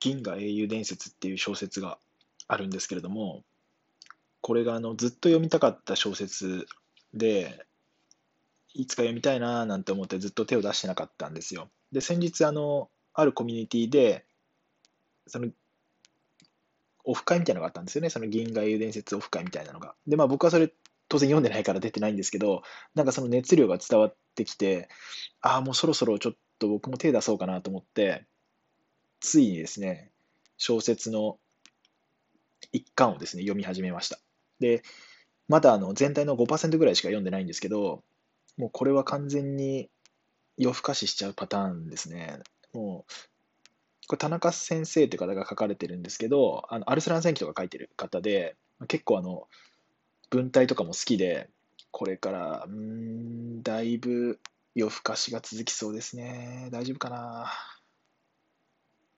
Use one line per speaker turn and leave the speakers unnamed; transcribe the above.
銀河英雄伝説っていう小説があるんですけれども、これがあのずっと読みたかった小説で、いつか読みたいななんて思ってずっと手を出してなかったんですよ。で、先日、あの、あるコミュニティで、その、オフ会みたいなのがあったんですよね。その銀河英雄伝説オフ会みたいなのが。で、まあ僕はそれ当然読んでないから出てないんですけど、なんかその熱量が伝わってきて、ああ、もうそろそろちょっと僕も手出そうかなと思って、ついにですね、小説の一巻をですね、読み始めました。で、まだあの全体の5%ぐらいしか読んでないんですけど、もうこれは完全に夜更かししちゃうパターンですね。もう、これ田中先生って方が書かれてるんですけど、あのアルスラン戦記とか書いてる方で、結構あの、文体とかも好きで、これから、うん、だいぶ夜更かしが続きそうですね。大丈夫かな。